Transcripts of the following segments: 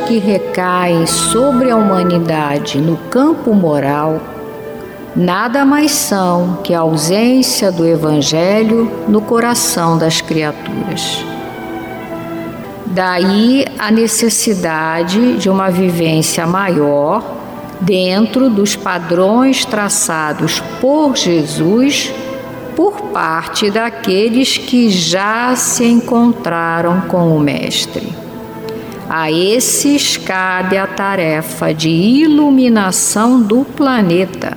Que recaem sobre a humanidade no campo moral nada mais são que a ausência do Evangelho no coração das criaturas. Daí a necessidade de uma vivência maior dentro dos padrões traçados por Jesus por parte daqueles que já se encontraram com o Mestre. A esses cabe a tarefa de iluminação do planeta.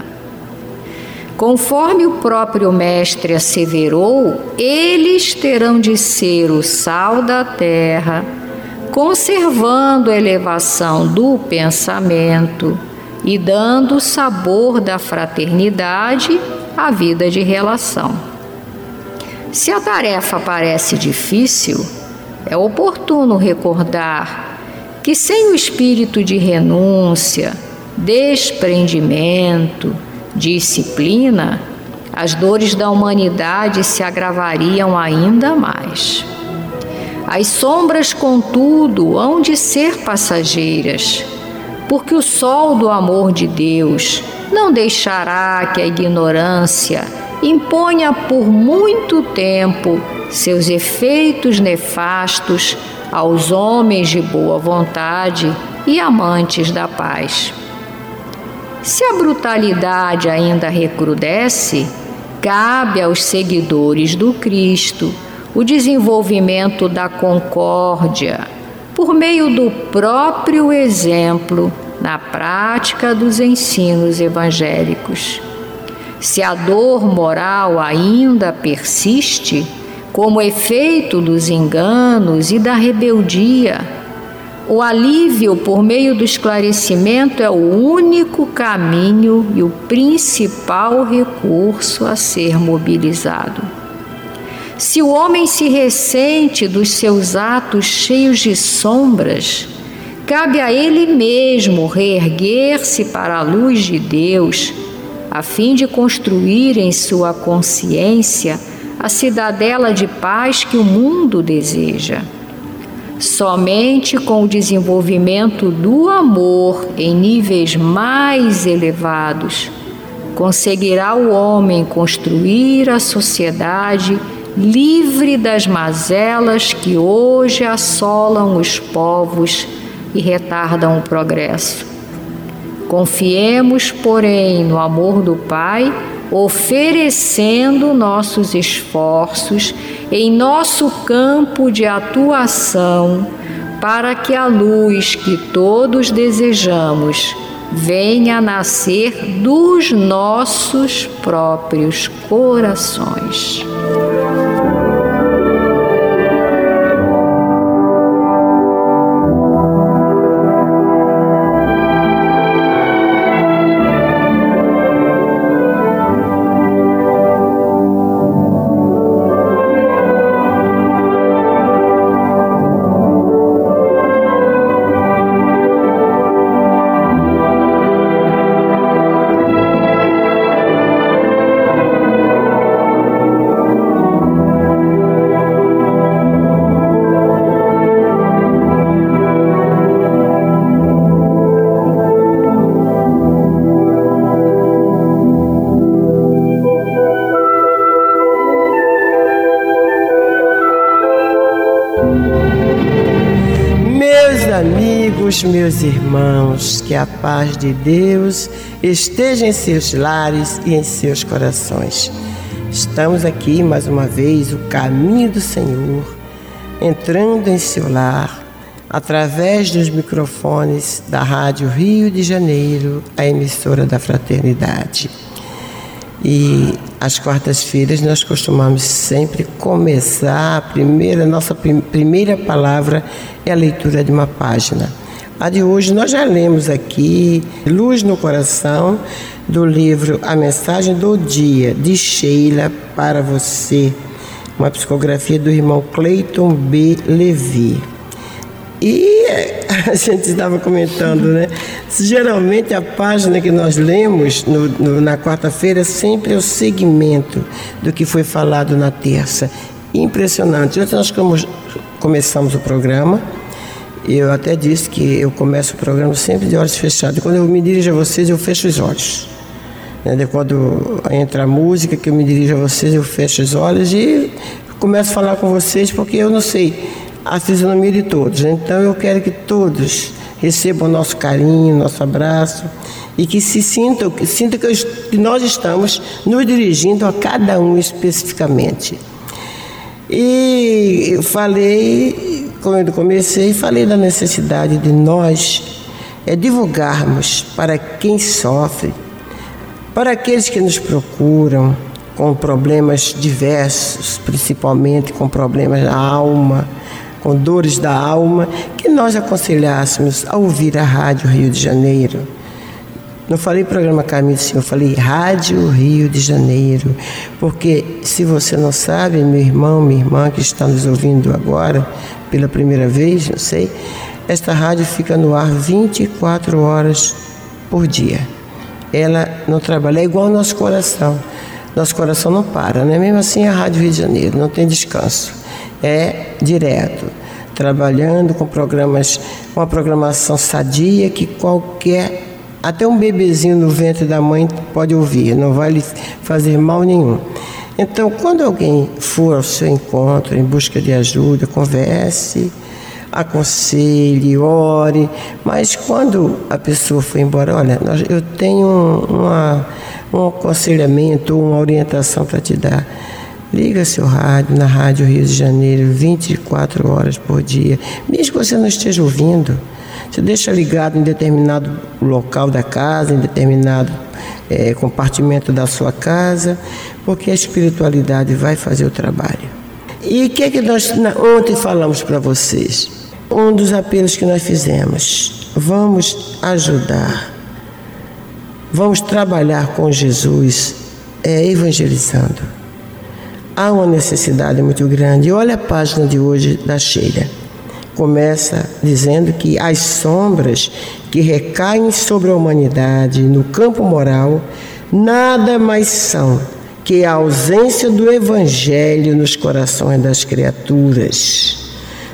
Conforme o próprio Mestre asseverou, eles terão de ser o sal da terra, conservando a elevação do pensamento e dando o sabor da fraternidade à vida de relação. Se a tarefa parece difícil, é oportuno recordar que, sem o espírito de renúncia, desprendimento, disciplina, as dores da humanidade se agravariam ainda mais. As sombras, contudo, hão de ser passageiras, porque o sol do amor de Deus não deixará que a ignorância imponha por muito tempo seus efeitos nefastos aos homens de boa vontade e amantes da paz. Se a brutalidade ainda recrudesce, cabe aos seguidores do Cristo o desenvolvimento da concórdia por meio do próprio exemplo na prática dos ensinos evangélicos. Se a dor moral ainda persiste, como efeito dos enganos e da rebeldia, o alívio por meio do esclarecimento é o único caminho e o principal recurso a ser mobilizado. Se o homem se ressente dos seus atos cheios de sombras, cabe a ele mesmo reerguer-se para a luz de Deus, a fim de construir em sua consciência a cidadela de paz que o mundo deseja. Somente com o desenvolvimento do amor em níveis mais elevados conseguirá o homem construir a sociedade livre das mazelas que hoje assolam os povos e retardam o progresso. Confiemos, porém, no amor do Pai, oferecendo nossos esforços em nosso campo de atuação para que a luz que todos desejamos venha nascer dos nossos próprios corações. Meus irmãos, que a paz de Deus esteja em seus lares e em seus corações. Estamos aqui mais uma vez, o caminho do Senhor, entrando em seu lar, através dos microfones da Rádio Rio de Janeiro, a emissora da Fraternidade. E às quartas-feiras nós costumamos sempre começar a primeira, nossa prim primeira palavra é a leitura de uma página. A de hoje nós já lemos aqui Luz no Coração, do livro A Mensagem do Dia, de Sheila para você, uma psicografia do irmão Cleiton B. Levi. E a gente estava comentando, né? Geralmente a página que nós lemos no, no, na quarta-feira sempre é o segmento do que foi falado na terça. Impressionante. Ontem nós começamos o programa. Eu até disse que eu começo o programa sempre de olhos fechados. Quando eu me dirijo a vocês, eu fecho os olhos. Né? Quando entra a música que eu me dirijo a vocês, eu fecho os olhos e começo a falar com vocês, porque eu não sei a fisionomia de todos. Né? Então eu quero que todos recebam nosso carinho, nosso abraço e que se sintam, que sintam que nós estamos nos dirigindo a cada um especificamente. E eu falei, quando comecei, falei da necessidade de nós é, divulgarmos para quem sofre, para aqueles que nos procuram com problemas diversos, principalmente com problemas da alma, com dores da alma, que nós aconselhássemos a ouvir a Rádio Rio de Janeiro. Não falei programa Caminho do Senhor, falei Rádio Rio de Janeiro. Porque se você não sabe, meu irmão, minha irmã que está nos ouvindo agora, pela primeira vez, não sei, esta rádio fica no ar 24 horas por dia. Ela não trabalha, é igual nosso coração. Nosso coração não para, né? Mesmo assim, a Rádio Rio de Janeiro não tem descanso é direto, trabalhando com programas, uma programação sadia que qualquer, até um bebezinho no ventre da mãe pode ouvir, não vai lhe fazer mal nenhum. Então, quando alguém for ao seu encontro em busca de ajuda, converse, aconselhe, ore, mas quando a pessoa for embora, olha, eu tenho uma, um aconselhamento, uma orientação para te dar. Liga seu rádio na Rádio Rio de Janeiro 24 horas por dia, mesmo que você não esteja ouvindo. Você deixa ligado em determinado local da casa, em determinado é, compartimento da sua casa, porque a espiritualidade vai fazer o trabalho. E o que é que nós ontem falamos para vocês? um dos apelos que nós fizemos. Vamos ajudar. Vamos trabalhar com Jesus, é, evangelizando. Há uma necessidade muito grande. Olha a página de hoje da Sheila. Começa dizendo que as sombras que recaem sobre a humanidade no campo moral nada mais são que a ausência do Evangelho nos corações das criaturas.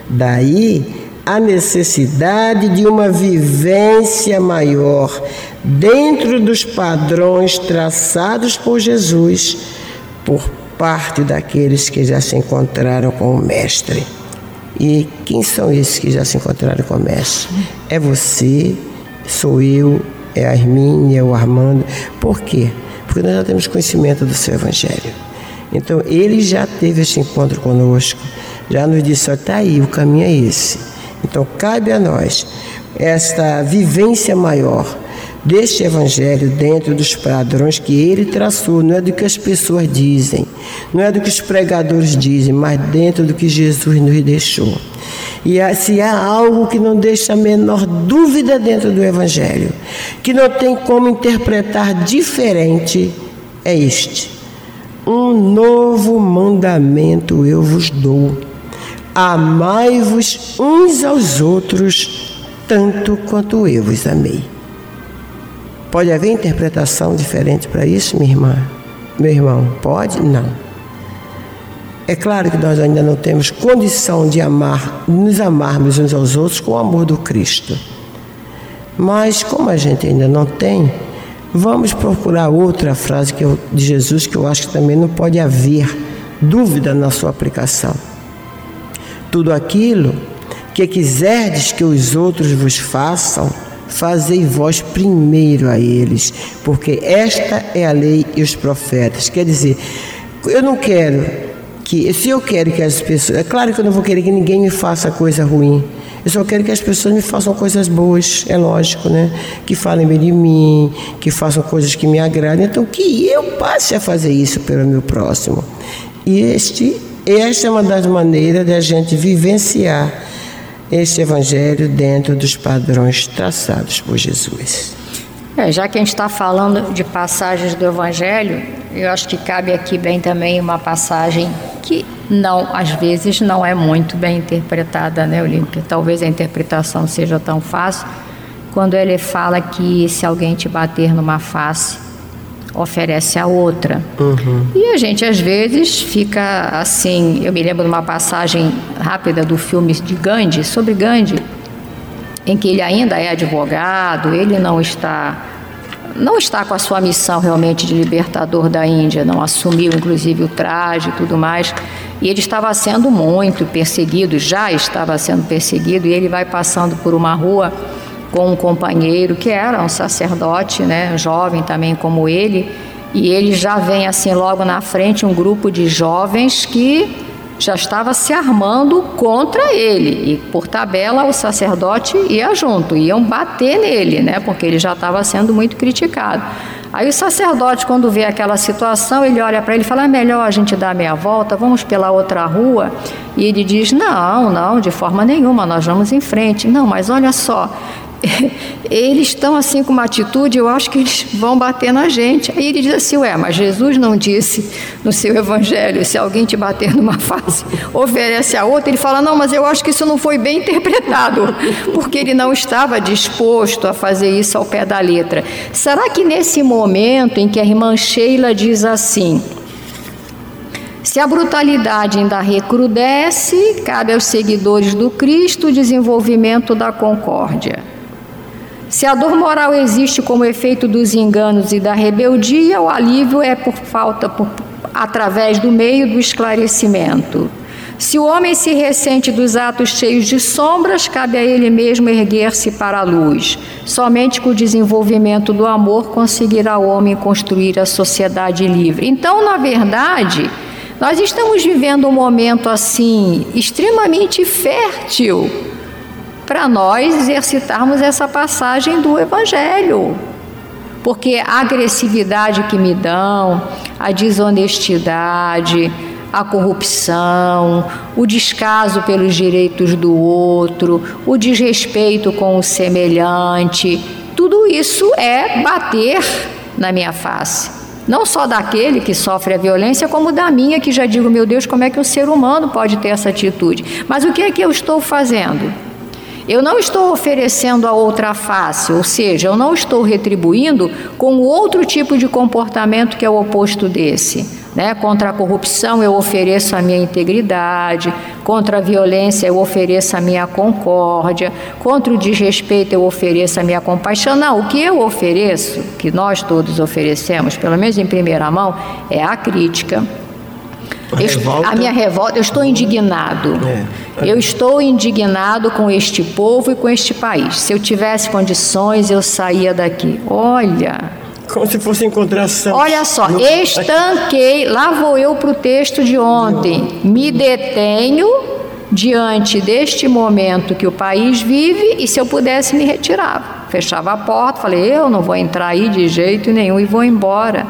Daí a necessidade de uma vivência maior dentro dos padrões traçados por Jesus por parte daqueles que já se encontraram com o Mestre. E quem são esses que já se encontraram com o Mestre? É você, sou eu, é a Hermínia, é o Armando. Por quê? Porque nós já temos conhecimento do seu Evangelho. Então, ele já teve esse encontro conosco, já nos disse: está aí, o caminho é esse. Então, cabe a nós esta vivência maior deste Evangelho dentro dos padrões que ele traçou, não é do que as pessoas dizem, não é do que os pregadores dizem, mas dentro do que Jesus nos deixou. E se há algo que não deixa a menor dúvida dentro do Evangelho, que não tem como interpretar diferente, é este: um novo mandamento eu vos dou. Amai-vos uns aos outros, tanto quanto eu vos amei. Pode haver interpretação diferente para isso, minha irmã? Meu irmão, pode? Não. É claro que nós ainda não temos condição de amar, nos amarmos uns aos outros com o amor do Cristo. Mas como a gente ainda não tem, vamos procurar outra frase eu, de Jesus que eu acho que também não pode haver dúvida na sua aplicação. Tudo aquilo que quiserdes que os outros vos façam, fazei vós primeiro a eles, porque esta é a lei e os profetas. Quer dizer, eu não quero que, se eu quero que as pessoas, é claro que eu não vou querer que ninguém me faça coisa ruim. Eu só quero que as pessoas me façam coisas boas, é lógico, né? Que falem bem de mim, que façam coisas que me agradem. Então, que eu passe a fazer isso pelo meu próximo. E este, esta é uma das maneiras de a gente vivenciar este Evangelho dentro dos padrões traçados por Jesus. É, já que a gente está falando de passagens do Evangelho, eu acho que cabe aqui bem também uma passagem que não, às vezes, não é muito bem interpretada, né, Olímpia? Talvez a interpretação seja tão fácil quando ele fala que se alguém te bater numa face, oferece a outra. Uhum. E a gente às vezes fica assim. Eu me lembro de uma passagem rápida do filme de Gandhi, sobre Gandhi, em que ele ainda é advogado, ele não está. Não está com a sua missão realmente de libertador da Índia, não assumiu inclusive o traje e tudo mais. E ele estava sendo muito perseguido, já estava sendo perseguido, e ele vai passando por uma rua com um companheiro que era um sacerdote, né, jovem também como ele, e ele já vem assim logo na frente um grupo de jovens que já estava se armando contra ele e por tabela o sacerdote ia junto, iam bater nele, né, porque ele já estava sendo muito criticado. Aí o sacerdote, quando vê aquela situação, ele olha para ele e fala: é melhor a gente dar meia volta, vamos pela outra rua. E ele diz: não, não, de forma nenhuma, nós vamos em frente. Não, mas olha só, eles estão assim com uma atitude, eu acho que eles vão bater na gente. Aí ele diz assim: Ué, mas Jesus não disse no seu evangelho: se alguém te bater numa face, oferece a outra. Ele fala: Não, mas eu acho que isso não foi bem interpretado, porque ele não estava disposto a fazer isso ao pé da letra. Será que nesse momento em que a irmã Sheila diz assim, se a brutalidade ainda recrudesce, cabe aos seguidores do Cristo o desenvolvimento da concórdia. Se a dor moral existe como efeito dos enganos e da rebeldia, o alívio é por falta, por, através do meio do esclarecimento. Se o homem se ressente dos atos cheios de sombras, cabe a ele mesmo erguer-se para a luz. Somente com o desenvolvimento do amor conseguirá o homem construir a sociedade livre. Então, na verdade, nós estamos vivendo um momento assim extremamente fértil para nós exercitarmos essa passagem do Evangelho. Porque a agressividade que me dão, a desonestidade, a corrupção, o descaso pelos direitos do outro, o desrespeito com o semelhante. Tudo isso é bater na minha face. Não só daquele que sofre a violência, como da minha, que já digo, meu Deus, como é que um ser humano pode ter essa atitude? Mas o que é que eu estou fazendo? Eu não estou oferecendo a outra face, ou seja, eu não estou retribuindo com outro tipo de comportamento que é o oposto desse. Né? Contra a corrupção eu ofereço a minha integridade, contra a violência eu ofereço a minha concórdia, contra o desrespeito eu ofereço a minha compaixão. Não, o que eu ofereço, que nós todos oferecemos, pelo menos em primeira mão, é a crítica. A, a minha revolta, eu estou indignado. É. Eu estou indignado com este povo e com este país. Se eu tivesse condições, eu saía daqui. Olha, como se fosse encontração. Olha só, estanquei, lá vou eu para o texto de ontem. Me detenho diante deste momento que o país vive e se eu pudesse me retirava. Fechava a porta, falei, eu não vou entrar aí de jeito nenhum e vou embora.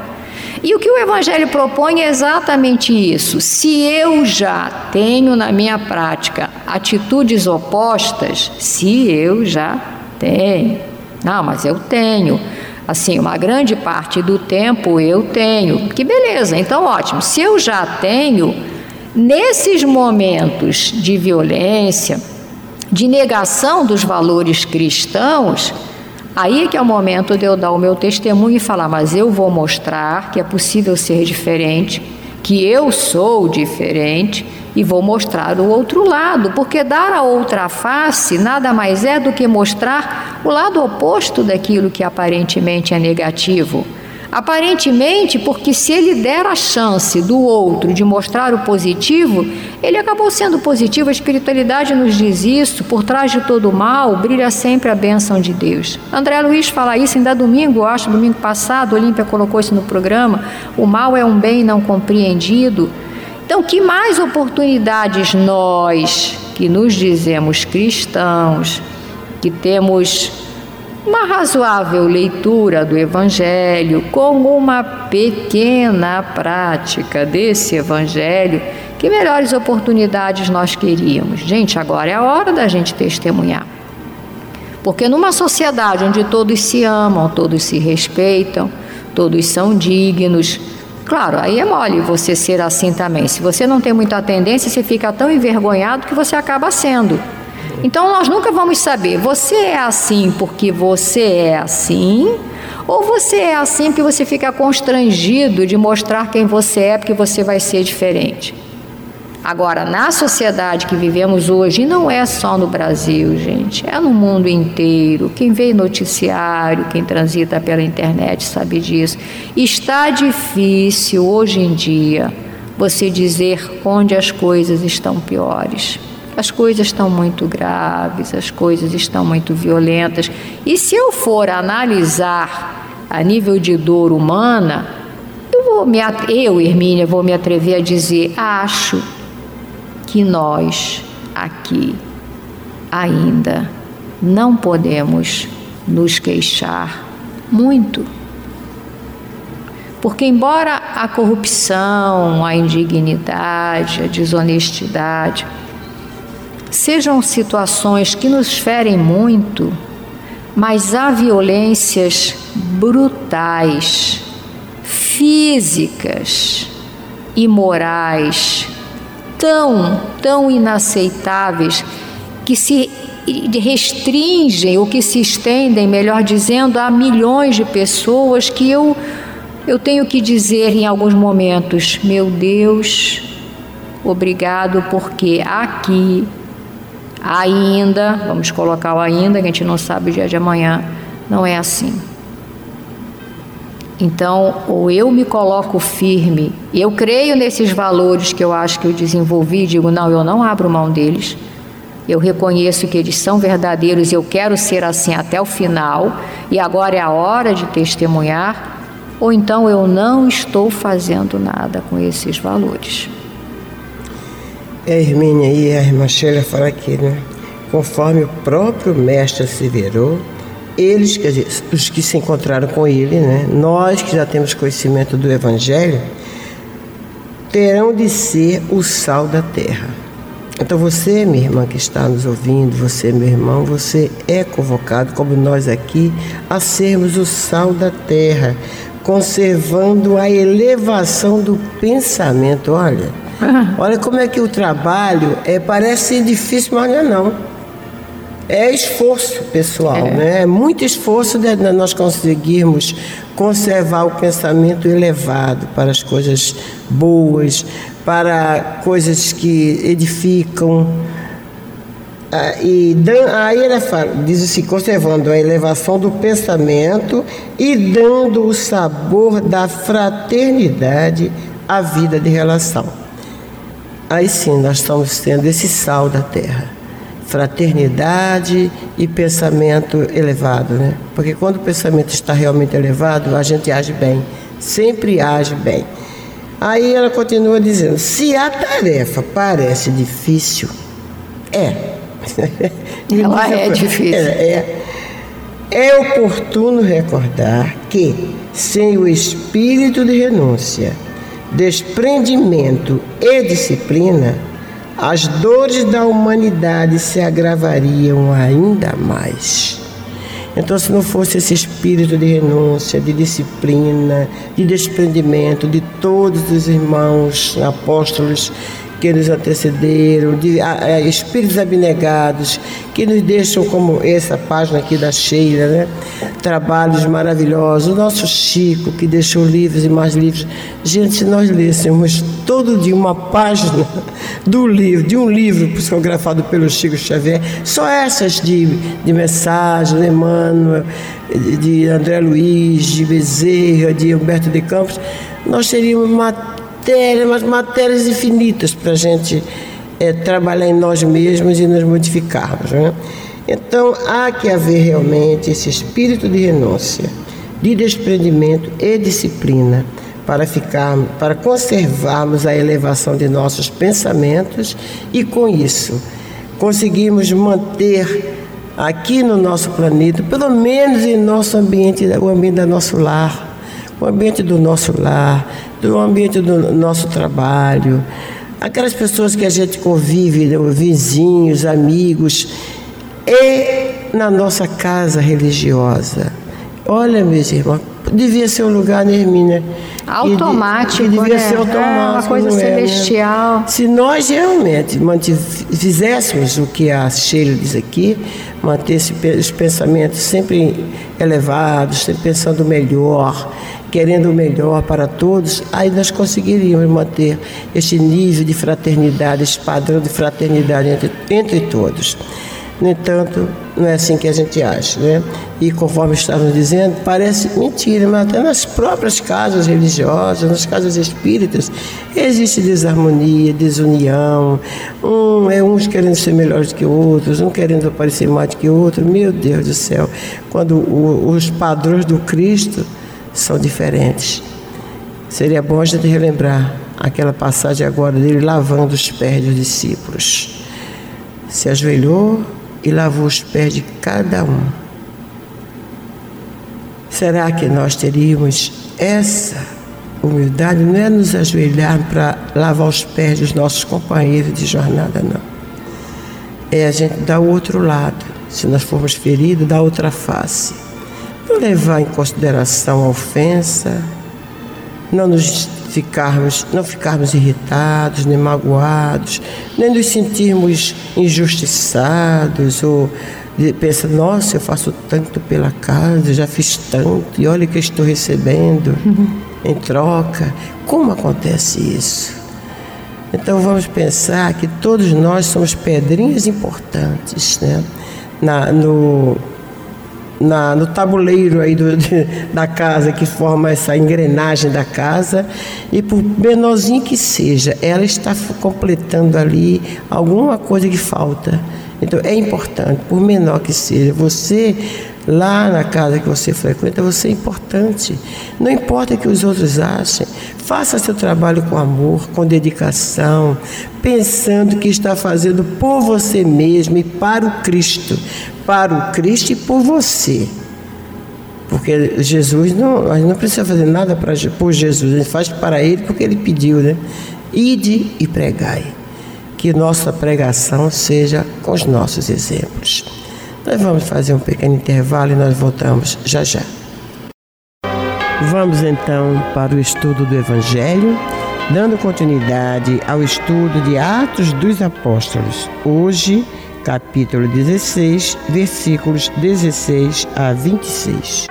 E o que o Evangelho propõe é exatamente isso. Se eu já tenho na minha prática atitudes opostas, se eu já tenho, não, mas eu tenho assim, uma grande parte do tempo eu tenho. Que beleza, então ótimo. Se eu já tenho, nesses momentos de violência, de negação dos valores cristãos, aí é que é o momento de eu dar o meu testemunho e falar, mas eu vou mostrar que é possível ser diferente, que eu sou diferente e vou mostrar o outro lado, porque dar a outra face nada mais é do que mostrar o lado oposto daquilo que aparentemente é negativo. Aparentemente, porque se ele der a chance do outro de mostrar o positivo, ele acabou sendo positivo. A espiritualidade nos diz isso. Por trás de todo mal, brilha sempre a bênção de Deus. André Luiz fala isso ainda domingo, acho, domingo passado. Olímpia colocou isso no programa. O mal é um bem não compreendido. Então, que mais oportunidades nós, que nos dizemos cristãos, que temos uma razoável leitura do Evangelho, com uma pequena prática desse Evangelho, que melhores oportunidades nós queríamos? Gente, agora é a hora da gente testemunhar. Porque numa sociedade onde todos se amam, todos se respeitam, todos são dignos, Claro, aí é mole você ser assim também. Se você não tem muita tendência, você fica tão envergonhado que você acaba sendo. Então nós nunca vamos saber, você é assim porque você é assim, ou você é assim porque você fica constrangido de mostrar quem você é porque você vai ser diferente. Agora, na sociedade que vivemos hoje, não é só no Brasil, gente, é no mundo inteiro. Quem vê noticiário, quem transita pela internet sabe disso. Está difícil hoje em dia você dizer onde as coisas estão piores. As coisas estão muito graves, as coisas estão muito violentas. E se eu for analisar a nível de dor humana, eu, vou me, eu Hermínia, vou me atrever a dizer: acho que nós aqui ainda não podemos nos queixar muito. Porque, embora a corrupção, a indignidade, a desonestidade sejam situações que nos ferem muito, mas há violências brutais, físicas e morais tão, tão inaceitáveis que se restringem ou que se estendem, melhor dizendo, a milhões de pessoas que eu eu tenho que dizer em alguns momentos, meu Deus, obrigado porque aqui ainda, vamos colocar o ainda, que a gente não sabe o dia de amanhã, não é assim. Então, ou eu me coloco firme, eu creio nesses valores que eu acho que eu desenvolvi, digo, não, eu não abro mão deles. Eu reconheço que eles são verdadeiros e eu quero ser assim até o final, e agora é a hora de testemunhar, ou então eu não estou fazendo nada com esses valores. É, Hermínia e a irmã Sheila fala aqui, né? Conforme o próprio mestre asseverou, eles, quer dizer, os que se encontraram com ele, né? nós que já temos conhecimento do Evangelho, terão de ser o sal da terra. Então você, minha irmã que está nos ouvindo, você, meu irmão, você é convocado, como nós aqui, a sermos o sal da terra, conservando a elevação do pensamento. Olha, olha como é que o trabalho é, parece difícil, mas não é não é esforço pessoal, é. né? É muito esforço de nós conseguirmos conservar o pensamento elevado para as coisas boas, para coisas que edificam. Ah, e aí ele fala, diz assim, conservando a elevação do pensamento e dando o sabor da fraternidade à vida de relação. Aí sim nós estamos tendo esse sal da terra fraternidade e pensamento elevado, né? Porque quando o pensamento está realmente elevado, a gente age bem, sempre age bem. Aí ela continua dizendo: se a tarefa parece difícil, é. ela é difícil. É, é, é oportuno recordar que, sem o espírito de renúncia, desprendimento e disciplina, as dores da humanidade se agravariam ainda mais. Então, se não fosse esse espírito de renúncia, de disciplina, de desprendimento de todos os irmãos apóstolos que nos antecederam, de a, a, espíritos abnegados que nos deixam, como essa página aqui da Sheila, né? trabalhos maravilhosos. O nosso Chico, que deixou livros e mais livros. Gente, se nós lêssemos todo dia uma página do livro, de um livro psicografado pelo Chico Xavier, só essas de, de mensagem, de Emmanuel, de André Luiz, de Bezerra, de Humberto de Campos, nós teríamos uma matérias, mas matérias infinitas para a gente é, trabalhar em nós mesmos e nos modificarmos. Né? Então há que haver realmente esse espírito de renúncia, de desprendimento e disciplina para ficar, para conservarmos a elevação de nossos pensamentos e com isso conseguirmos manter aqui no nosso planeta, pelo menos em nosso ambiente, o ambiente do nosso lar, o ambiente do nosso lar, do ambiente do nosso trabalho, aquelas pessoas que a gente convive, né, vizinhos, amigos, e na nossa casa religiosa. Olha, meus irmãos, devia ser um lugar, né, Hermínia? Automático, que devia né? ser automático. É uma coisa celestial. É, né? Se nós realmente fizéssemos o que a Sheila diz aqui, manter os pensamentos sempre elevados, sempre pensando melhor, querendo o melhor para todos, aí nós conseguiríamos manter este nível de fraternidade, esse padrão de fraternidade entre, entre todos. No entanto, não é assim que a gente acha, né? E conforme estávamos dizendo, parece mentira, mas até nas próprias casas religiosas, nas casas espíritas, existe desarmonia, desunião, um, é uns querendo ser melhores que outros, um querendo aparecer mais que outro. Meu Deus do céu, quando o, os padrões do Cristo são diferentes. Seria bom a gente relembrar aquela passagem agora dele lavando os pés dos discípulos. Se ajoelhou, e lavou os pés de cada um. Será que nós teríamos essa humildade? Não é nos ajoelhar para lavar os pés dos nossos companheiros de jornada, não. É a gente dar o outro lado. Se nós formos feridos, dar outra face. Levar em consideração a ofensa, não nos ficarmos, não ficarmos irritados, nem magoados, nem nos sentirmos injustiçados ou pensa, nossa, eu faço tanto pela casa, já fiz tanto, e olha que estou recebendo uhum. em troca. Como acontece isso? Então vamos pensar que todos nós somos pedrinhas importantes né? Na, no, na, no tabuleiro aí do, de, da casa que forma essa engrenagem da casa e por menorzinho que seja, ela está completando ali alguma coisa que falta. Então é importante, por menor que seja, você lá na casa que você frequenta, você é importante. Não importa o que os outros achem, faça seu trabalho com amor, com dedicação, pensando que está fazendo por você mesmo e para o Cristo para o Cristo e por você. Porque Jesus não, a gente não precisa fazer nada para, por Jesus, a gente faz para Ele porque Ele pediu, né? Ide e pregai. Que nossa pregação seja com os nossos exemplos. Nós vamos fazer um pequeno intervalo e nós voltamos já já. Vamos então para o estudo do Evangelho, dando continuidade ao estudo de Atos dos Apóstolos. Hoje, capítulo 16, versículos 16 a 26.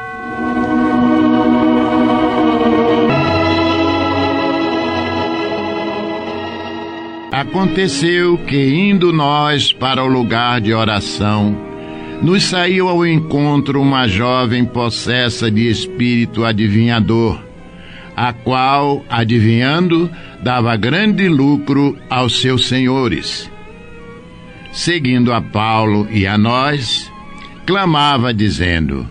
Aconteceu que, indo nós para o lugar de oração, nos saiu ao encontro uma jovem possessa de espírito adivinhador, a qual, adivinhando, dava grande lucro aos seus senhores. Seguindo a Paulo e a nós, clamava dizendo: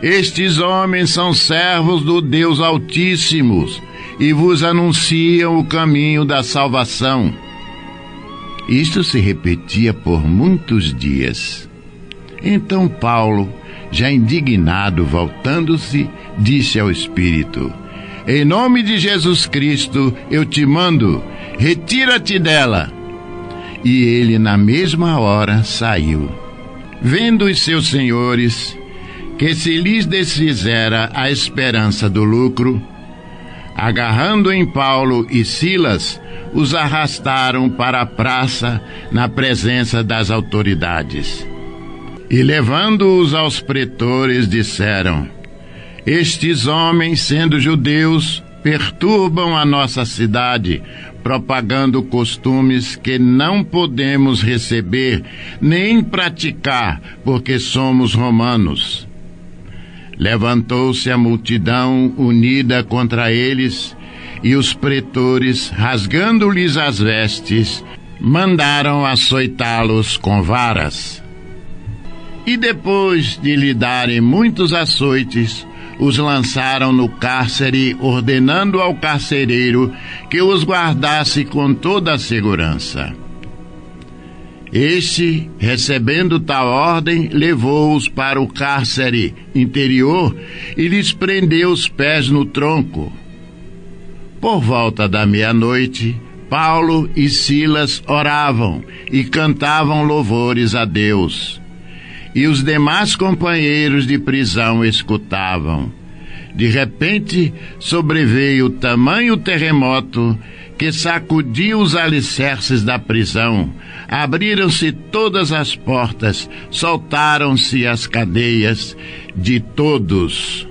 Estes homens são servos do Deus Altíssimo e vos anunciam o caminho da salvação. Isto se repetia por muitos dias. Então Paulo, já indignado, voltando-se, disse ao Espírito: Em nome de Jesus Cristo, eu te mando, retira-te dela. E ele, na mesma hora, saiu. Vendo os seus senhores que se lhes desfizera a esperança do lucro, agarrando em Paulo e Silas, os arrastaram para a praça na presença das autoridades. E levando-os aos pretores, disseram: Estes homens, sendo judeus, perturbam a nossa cidade, propagando costumes que não podemos receber nem praticar, porque somos romanos. Levantou-se a multidão unida contra eles, e os pretores, rasgando-lhes as vestes, mandaram açoitá-los com varas. E depois de lhe darem muitos açoites, os lançaram no cárcere, ordenando ao carcereiro que os guardasse com toda a segurança. Este, recebendo tal ordem, levou-os para o cárcere interior e lhes prendeu os pés no tronco. Por volta da meia-noite, Paulo e Silas oravam e cantavam louvores a Deus. E os demais companheiros de prisão escutavam. De repente, sobreveio tamanho terremoto que sacudiu os alicerces da prisão. Abriram-se todas as portas, soltaram-se as cadeias de todos.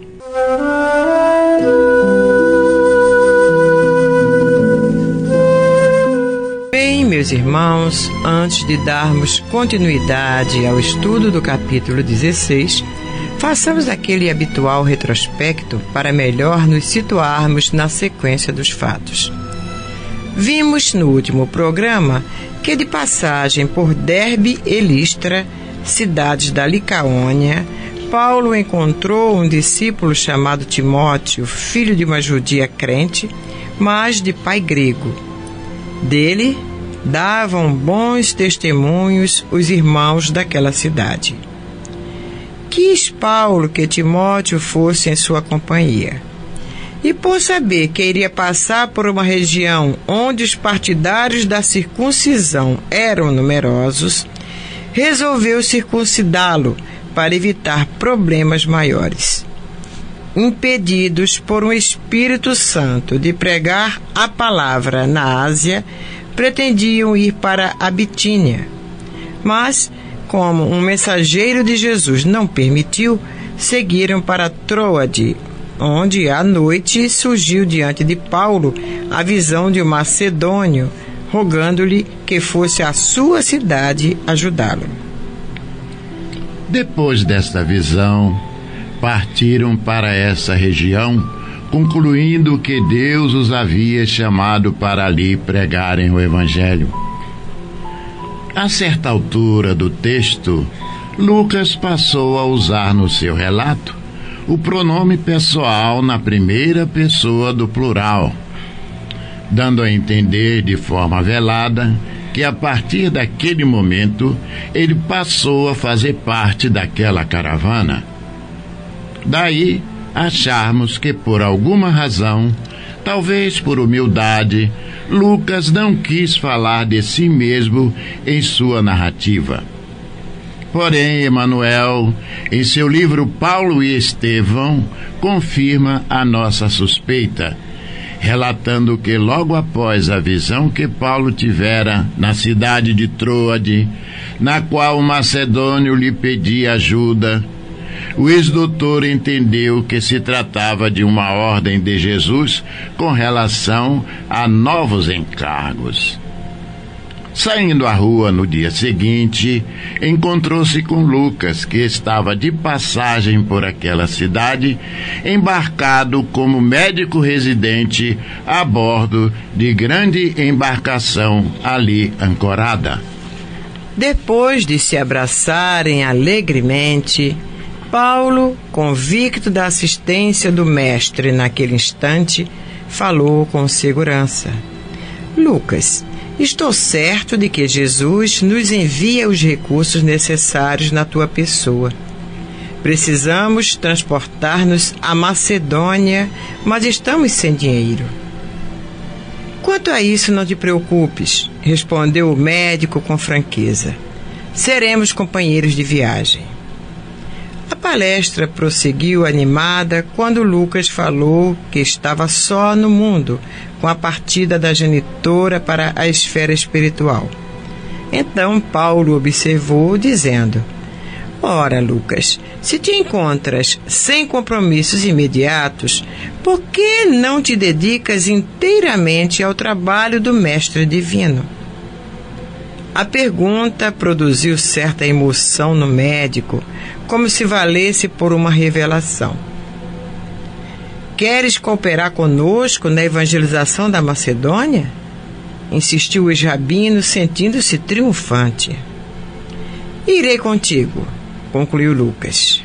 Bem, meus irmãos, antes de darmos continuidade ao estudo do capítulo 16, façamos aquele habitual retrospecto para melhor nos situarmos na sequência dos fatos. Vimos no último programa que, de passagem por Derbe e Listra, cidades da Licaônia, Paulo encontrou um discípulo chamado Timóteo, filho de uma judia crente, mas de pai grego. Dele davam bons testemunhos os irmãos daquela cidade. Quis Paulo que Timóteo fosse em sua companhia e por saber que iria passar por uma região onde os partidários da circuncisão eram numerosos, resolveu circuncidá-lo para evitar problemas maiores. Impedidos por um Espírito Santo de pregar a palavra na Ásia, pretendiam ir para a Bitínia. Mas, como um mensageiro de Jesus não permitiu, seguiram para Troade, onde à noite surgiu diante de Paulo a visão de um macedônio, rogando-lhe que fosse à sua cidade ajudá-lo. Depois desta visão, partiram para essa região, concluindo que Deus os havia chamado para ali pregarem o Evangelho. A certa altura do texto, Lucas passou a usar no seu relato o pronome pessoal na primeira pessoa do plural, dando a entender de forma velada que a partir daquele momento ele passou a fazer parte daquela caravana. Daí acharmos que por alguma razão Talvez por humildade, Lucas não quis falar de si mesmo em sua narrativa. Porém, Emanuel, em seu livro Paulo e Estevão, confirma a nossa suspeita, relatando que logo após a visão que Paulo tivera na cidade de Troade, na qual o macedônio lhe pedia ajuda, o ex-doutor entendeu que se tratava de uma ordem de Jesus com relação a novos encargos. Saindo à rua no dia seguinte, encontrou-se com Lucas, que estava de passagem por aquela cidade, embarcado como médico residente a bordo de grande embarcação ali ancorada. Depois de se abraçarem alegremente, Paulo, convicto da assistência do Mestre naquele instante, falou com segurança: Lucas, Estou certo de que Jesus nos envia os recursos necessários na tua pessoa. Precisamos transportar-nos à Macedônia, mas estamos sem dinheiro. Quanto a isso, não te preocupes, respondeu o médico com franqueza. Seremos companheiros de viagem. A palestra prosseguiu animada quando Lucas falou que estava só no mundo com a partida da genitora para a esfera espiritual. Então Paulo observou, dizendo: Ora, Lucas, se te encontras sem compromissos imediatos, por que não te dedicas inteiramente ao trabalho do Mestre Divino? A pergunta produziu certa emoção no médico, como se valesse por uma revelação. Queres cooperar conosco na evangelização da Macedônia? Insistiu o rabino, sentindo-se triunfante. Irei contigo, concluiu Lucas.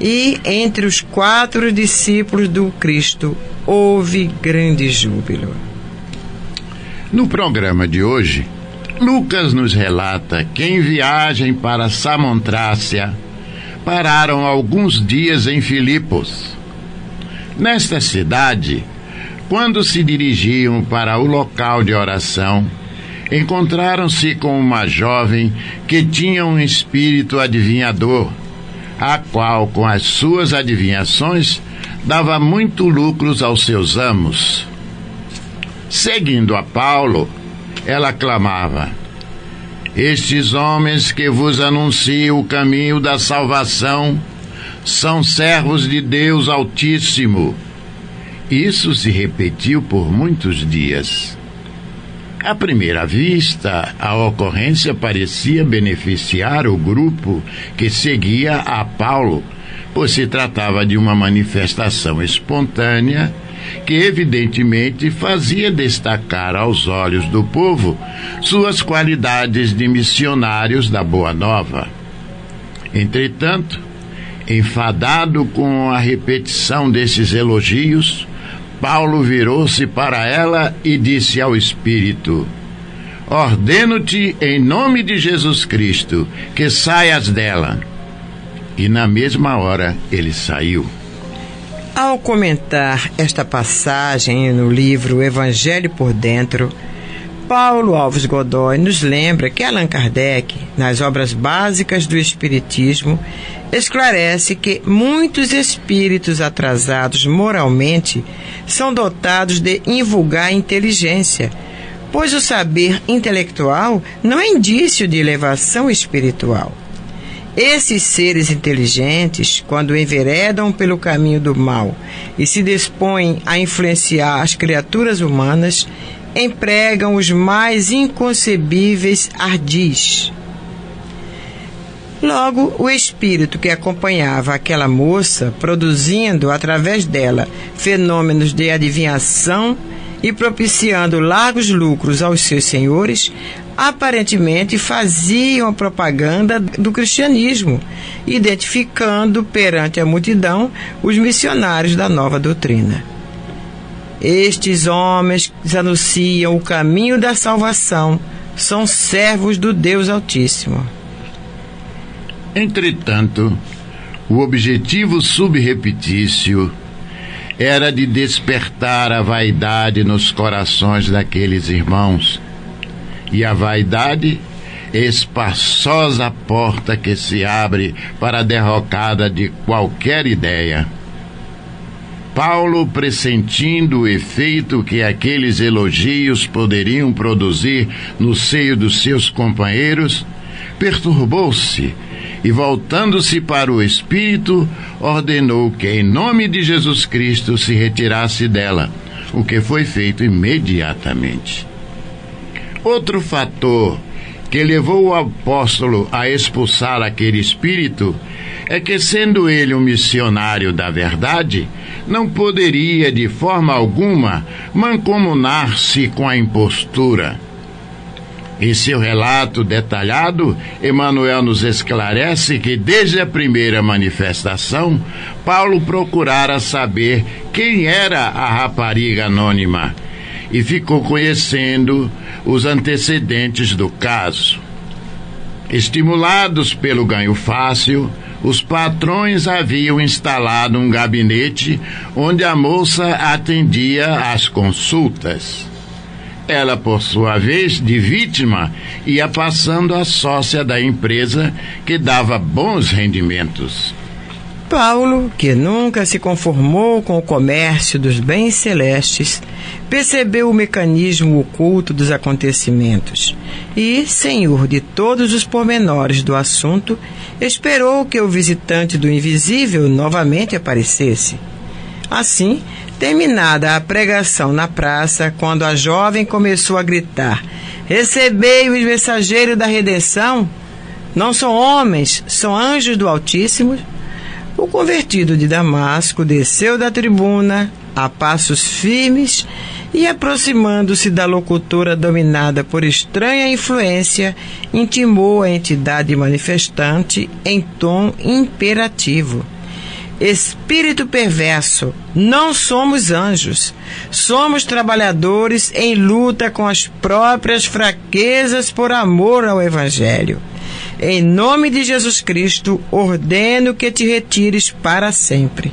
E entre os quatro discípulos do Cristo houve grande júbilo. No programa de hoje, Lucas nos relata que em viagem para Samontrácia pararam alguns dias em Filipos. Nesta cidade, quando se dirigiam para o local de oração, encontraram-se com uma jovem que tinha um espírito adivinhador, a qual, com as suas adivinhações, dava muito lucros aos seus amos. Seguindo a Paulo, ela clamava: Estes homens que vos anunciam o caminho da salvação são servos de Deus Altíssimo. Isso se repetiu por muitos dias. À primeira vista, a ocorrência parecia beneficiar o grupo que seguia a Paulo, pois se tratava de uma manifestação espontânea que evidentemente fazia destacar aos olhos do povo suas qualidades de missionários da Boa Nova. Entretanto, enfadado com a repetição desses elogios, Paulo virou-se para ela e disse ao Espírito: Ordeno-te em nome de Jesus Cristo que saias dela. E na mesma hora ele saiu. Ao comentar esta passagem no livro Evangelho por Dentro, Paulo Alves Godoy nos lembra que Allan Kardec, nas obras básicas do Espiritismo, esclarece que muitos espíritos atrasados moralmente são dotados de invulgar inteligência, pois o saber intelectual não é indício de elevação espiritual. Esses seres inteligentes, quando enveredam pelo caminho do mal e se dispõem a influenciar as criaturas humanas, empregam os mais inconcebíveis ardis. Logo, o espírito que acompanhava aquela moça, produzindo através dela fenômenos de adivinhação e propiciando largos lucros aos seus senhores, aparentemente faziam a propaganda do cristianismo, identificando perante a multidão os missionários da nova doutrina. Estes homens anunciam o caminho da salvação, são servos do Deus Altíssimo. Entretanto, o objetivo subrepetício era de despertar a vaidade nos corações daqueles irmãos. E a vaidade espaçosa porta que se abre para a derrocada de qualquer ideia. Paulo, pressentindo o efeito que aqueles elogios poderiam produzir no seio dos seus companheiros, perturbou-se e, voltando-se para o Espírito, ordenou que, em nome de Jesus Cristo, se retirasse dela, o que foi feito imediatamente. Outro fator que levou o apóstolo a expulsar aquele espírito é que, sendo ele um missionário da verdade, não poderia de forma alguma mancomunar-se com a impostura. Em seu relato detalhado, Emmanuel nos esclarece que desde a primeira manifestação, Paulo procurara saber quem era a rapariga anônima e ficou conhecendo os antecedentes do caso. Estimulados pelo ganho fácil, os patrões haviam instalado um gabinete onde a moça atendia às consultas. Ela, por sua vez, de vítima, ia passando a sócia da empresa que dava bons rendimentos. Paulo, que nunca se conformou com o comércio dos bens celestes, percebeu o mecanismo oculto dos acontecimentos e, senhor de todos os pormenores do assunto, esperou que o visitante do invisível novamente aparecesse. Assim, terminada a pregação na praça, quando a jovem começou a gritar: Recebei os mensageiros da redenção! Não são homens, são anjos do Altíssimo o convertido de Damasco desceu da tribuna a passos firmes e, aproximando-se da locutora dominada por estranha influência, intimou a entidade manifestante em tom imperativo. Espírito perverso, não somos anjos. Somos trabalhadores em luta com as próprias fraquezas por amor ao Evangelho. Em nome de Jesus Cristo, ordeno que te retires para sempre.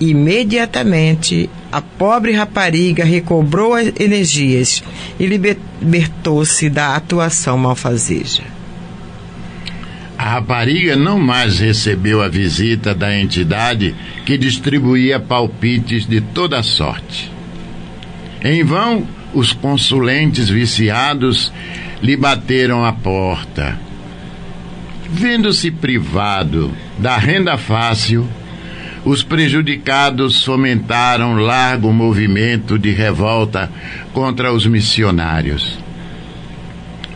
Imediatamente, a pobre rapariga recobrou as energias e libertou-se da atuação malfazeja. A rapariga não mais recebeu a visita da entidade que distribuía palpites de toda sorte. Em vão, os consulentes viciados lhe bateram a porta Vendo-se privado da renda fácil, os prejudicados fomentaram largo movimento de revolta contra os missionários.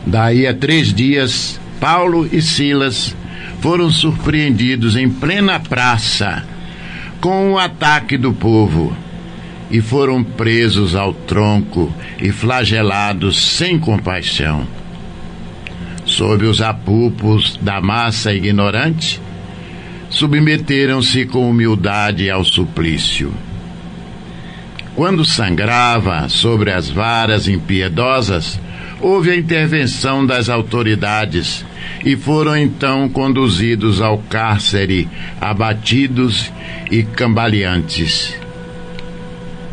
Daí a três dias, Paulo e Silas foram surpreendidos em plena praça com o ataque do povo e foram presos ao tronco e flagelados sem compaixão sob os apupos da massa ignorante, submeteram-se com humildade ao suplício. Quando sangrava sobre as varas impiedosas, houve a intervenção das autoridades e foram então conduzidos ao cárcere, abatidos e cambaleantes.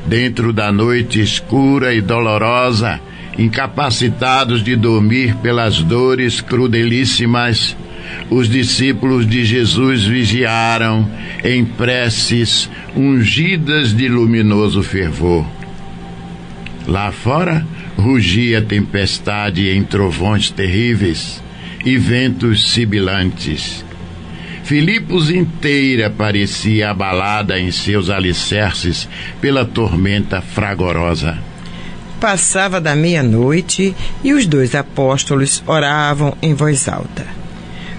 Dentro da noite escura e dolorosa, incapacitados de dormir pelas dores crudelíssimas, os discípulos de Jesus vigiaram em preces ungidas de luminoso fervor. Lá fora rugia tempestade em trovões terríveis e ventos sibilantes. Filipos inteira parecia abalada em seus alicerces pela tormenta fragorosa. Passava da meia-noite e os dois apóstolos oravam em voz alta.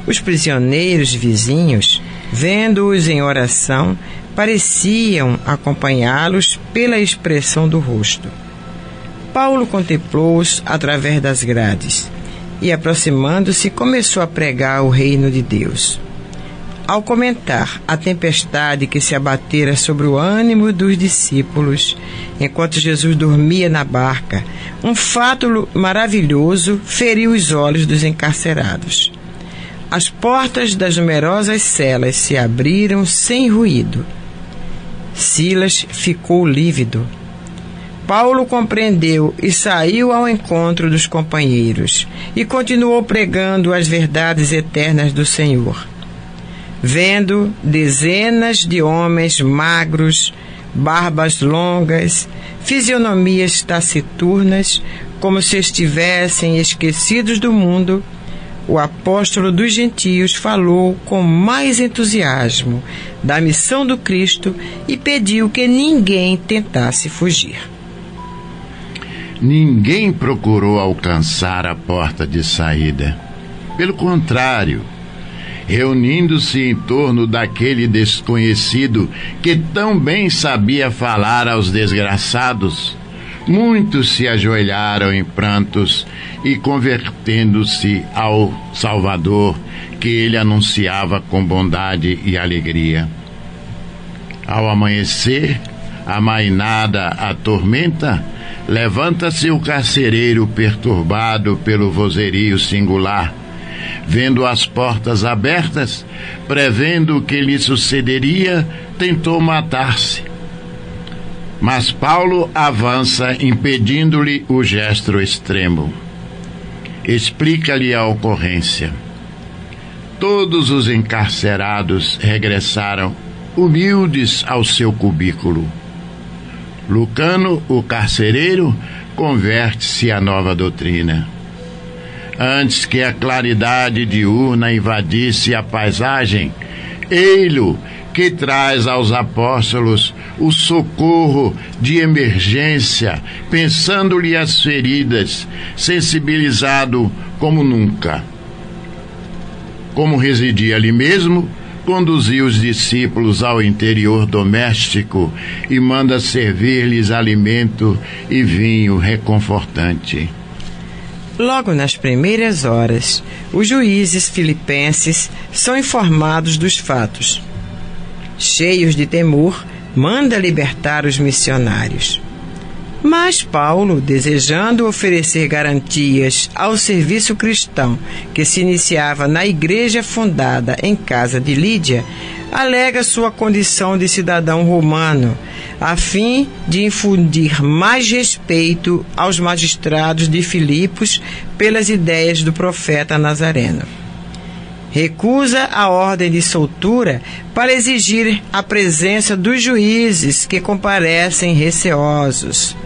Os prisioneiros vizinhos, vendo-os em oração, pareciam acompanhá-los pela expressão do rosto. Paulo contemplou-os através das grades e, aproximando-se, começou a pregar o reino de Deus. Ao comentar a tempestade que se abatera sobre o ânimo dos discípulos, enquanto Jesus dormia na barca, um fato maravilhoso feriu os olhos dos encarcerados. As portas das numerosas celas se abriram sem ruído. Silas ficou lívido. Paulo compreendeu e saiu ao encontro dos companheiros e continuou pregando as verdades eternas do Senhor. Vendo dezenas de homens magros, barbas longas, fisionomias taciturnas, como se estivessem esquecidos do mundo, o apóstolo dos gentios falou com mais entusiasmo da missão do Cristo e pediu que ninguém tentasse fugir. Ninguém procurou alcançar a porta de saída. Pelo contrário, reunindo-se em torno daquele desconhecido que tão bem sabia falar aos desgraçados, muitos se ajoelharam em prantos e convertendo-se ao Salvador que ele anunciava com bondade e alegria. Ao amanhecer, a mainada a tormenta, levanta-se o carcereiro perturbado pelo vozerio singular Vendo as portas abertas, prevendo o que lhe sucederia, tentou matar-se. Mas Paulo avança, impedindo-lhe o gesto extremo. Explica-lhe a ocorrência. Todos os encarcerados regressaram humildes ao seu cubículo. Lucano, o carcereiro, converte-se à nova doutrina antes que a claridade diurna invadisse a paisagem, ei-lo que traz aos apóstolos o socorro de emergência, pensando-lhe as feridas, sensibilizado como nunca. Como residia ali mesmo, conduziu os discípulos ao interior doméstico e manda servir-lhes alimento e vinho reconfortante. Logo nas primeiras horas, os juízes filipenses são informados dos fatos. Cheios de temor, manda libertar os missionários. Mas Paulo, desejando oferecer garantias ao serviço cristão que se iniciava na igreja fundada em casa de Lídia, alega sua condição de cidadão romano a fim de infundir mais respeito aos magistrados de Filipos pelas ideias do profeta Nazareno. Recusa a ordem de soltura para exigir a presença dos juízes que comparecem receosos.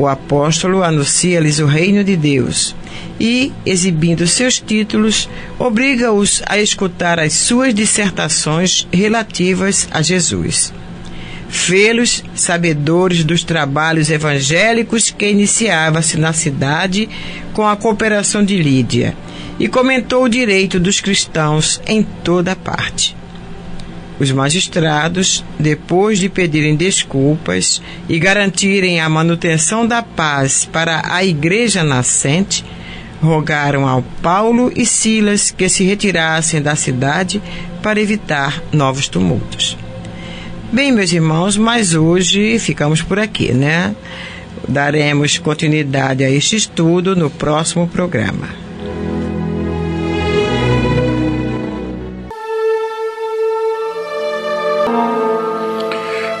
O apóstolo anuncia-lhes o reino de Deus e, exibindo seus títulos, obriga-os a escutar as suas dissertações relativas a Jesus fê-los sabedores dos trabalhos evangélicos que iniciava-se na cidade com a cooperação de Lídia, e comentou o direito dos cristãos em toda parte. Os magistrados, depois de pedirem desculpas e garantirem a manutenção da paz para a igreja nascente, rogaram ao Paulo e Silas que se retirassem da cidade para evitar novos tumultos. Bem, meus irmãos, mas hoje ficamos por aqui, né? Daremos continuidade a este estudo no próximo programa.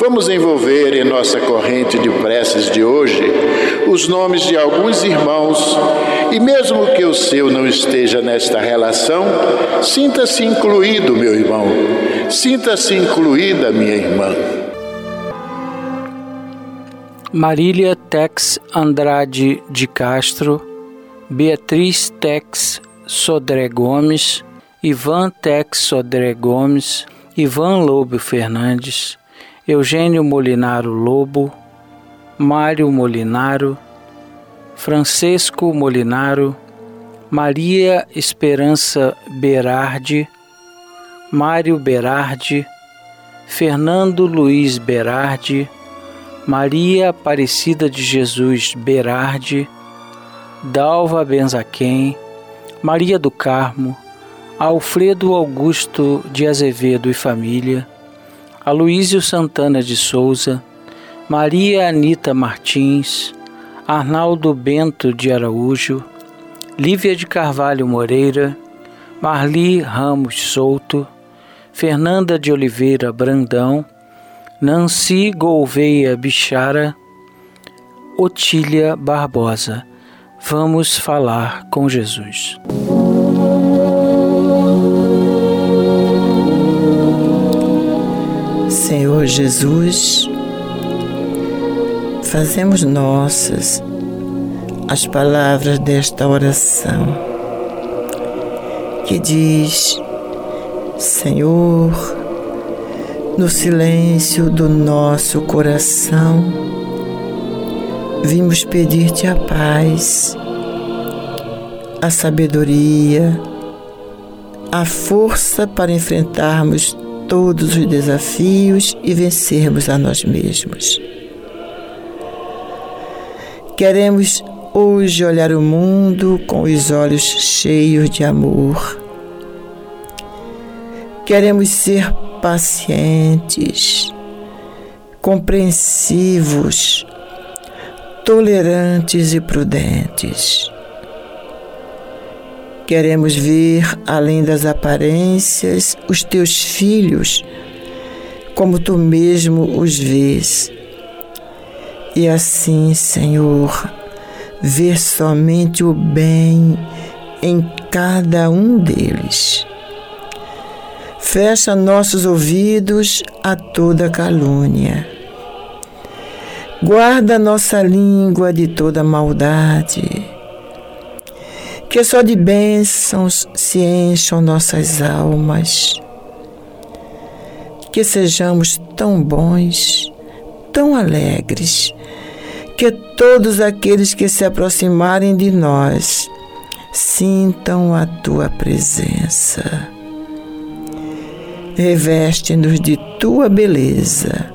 Vamos envolver em nossa corrente de preces de hoje os nomes de alguns irmãos e, mesmo que o seu não esteja nesta relação, sinta-se incluído, meu irmão, sinta-se incluída, minha irmã. Marília Tex Andrade de Castro, Beatriz Tex Sodré Gomes, Ivan Tex Sodré Gomes, Ivan Lobo Fernandes, Eugênio Molinaro Lobo, Mário Molinaro, Francesco Molinaro, Maria Esperança Berardi, Mário Berardi, Fernando Luiz Berardi, Maria Aparecida de Jesus Berardi, Dalva Benzaquem, Maria do Carmo, Alfredo Augusto de Azevedo e família, Aloísio Santana de Souza, Maria Anita Martins, Arnaldo Bento de Araújo, Lívia de Carvalho Moreira, Marli Ramos Souto, Fernanda de Oliveira Brandão, Nancy Gouveia Bichara, Otília Barbosa. Vamos falar com Jesus. Senhor Jesus, fazemos nossas as palavras desta oração que diz: Senhor, no silêncio do nosso coração, vimos pedir-te a paz, a sabedoria, a força para enfrentarmos todos os desafios e vencermos a nós mesmos. Queremos hoje olhar o mundo com os olhos cheios de amor. Queremos ser pacientes, compreensivos, tolerantes e prudentes. Queremos ver, além das aparências, os teus filhos, como tu mesmo os vês. E assim, Senhor, ver somente o bem em cada um deles. Fecha nossos ouvidos a toda calúnia. Guarda nossa língua de toda maldade que só de bênçãos se encham nossas almas. Que sejamos tão bons, tão alegres, que todos aqueles que se aproximarem de nós sintam a tua presença. Reveste-nos de tua beleza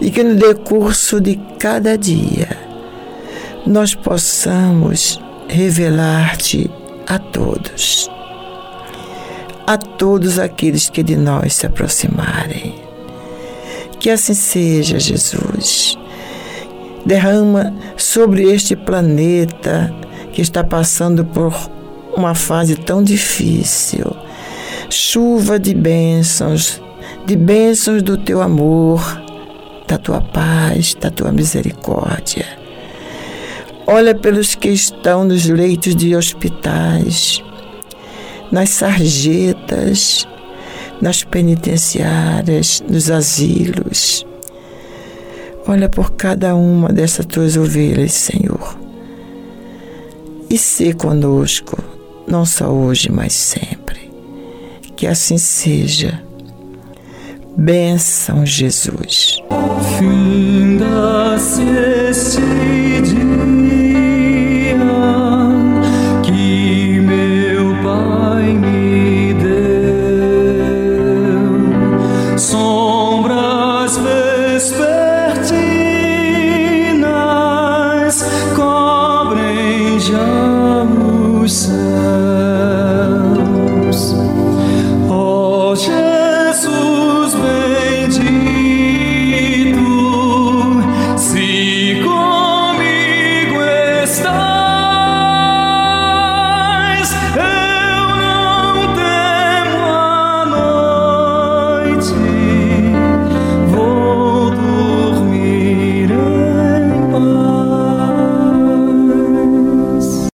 e que no decurso de cada dia nós possamos revelar-te a todos, a todos aqueles que de nós se aproximarem. Que assim seja, Jesus. Derrama sobre este planeta que está passando por uma fase tão difícil chuva de bênçãos, de bênçãos do teu amor, da tua paz, da tua misericórdia Olha pelos que estão nos leitos de hospitais, nas sarjetas, nas penitenciárias, nos asilos. Olha por cada uma dessas tuas ovelhas, Senhor. E se conosco, não só hoje, mas sempre. Que assim seja. Benção, Jesus. Finda-se este dia.